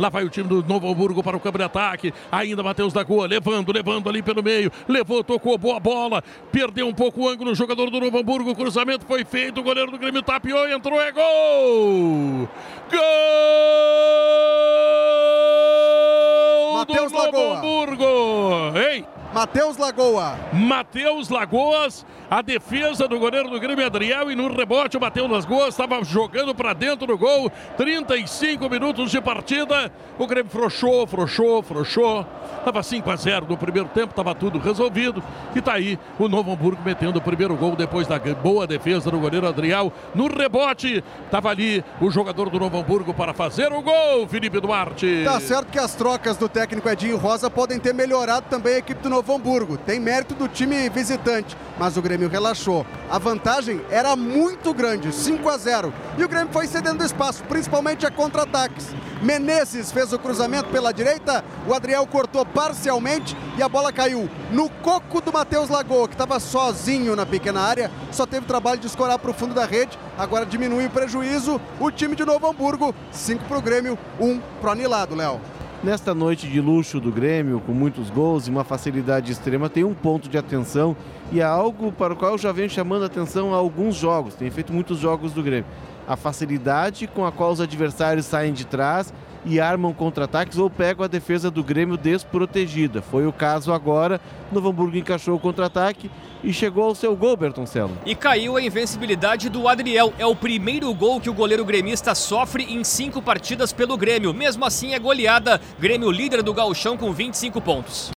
Lá vai o time do Novo Hamburgo para o campo de ataque. Ainda Matheus da Goa, levando, levando ali pelo meio. Levou, tocou, boa bola. Perdeu um pouco o ângulo. O jogador do Novo Hamburgo. O cruzamento foi feito. O goleiro do Grêmio tapiou, entrou, é gol! Gol! Matheus do Novo Lagoa. Hamburgo! Ei! Matheus Lagoa. Matheus Lagoas, a defesa do goleiro do Grêmio Adriel e no rebote o Matheus Lagoas estava jogando para dentro do gol. 35 minutos de partida. O Grêmio frouxou, frouxou, frouxou. Estava 5 a 0 no primeiro tempo, estava tudo resolvido. E tá aí o Novo Hamburgo metendo o primeiro gol depois da boa defesa do goleiro Adriel. No rebote, estava ali o jogador do Novo Hamburgo para fazer o gol, Felipe Duarte. Tá certo que as trocas do técnico Edinho Rosa podem ter melhorado também a equipe do Novo Hamburgo. Tem mérito do time visitante, mas o Grêmio relaxou. A vantagem era muito grande, 5 a 0. E o Grêmio foi cedendo espaço, principalmente a contra-ataques. Menezes fez o cruzamento pela direita, o Adriel cortou parcialmente e a bola caiu no coco do Matheus Lagoa, que estava sozinho na pequena área, só teve trabalho de escorar para o fundo da rede. Agora diminui o prejuízo. O time de Novo Hamburgo, 5 para o Grêmio, 1 um para o Anilado, Léo. Nesta noite de luxo do Grêmio, com muitos gols e uma facilidade extrema, tem um ponto de atenção e é algo para o qual já venho chamando atenção há alguns jogos, tem feito muitos jogos do Grêmio. A facilidade com a qual os adversários saem de trás e armam contra-ataques ou pegam a defesa do Grêmio desprotegida. Foi o caso agora. Novo Hamburgo encaixou o contra-ataque e chegou ao seu gol, Bertoncello. E caiu a invencibilidade do Adriel. É o primeiro gol que o goleiro gremista sofre em cinco partidas pelo Grêmio. Mesmo assim, é goleada. Grêmio líder do gauchão com 25 pontos.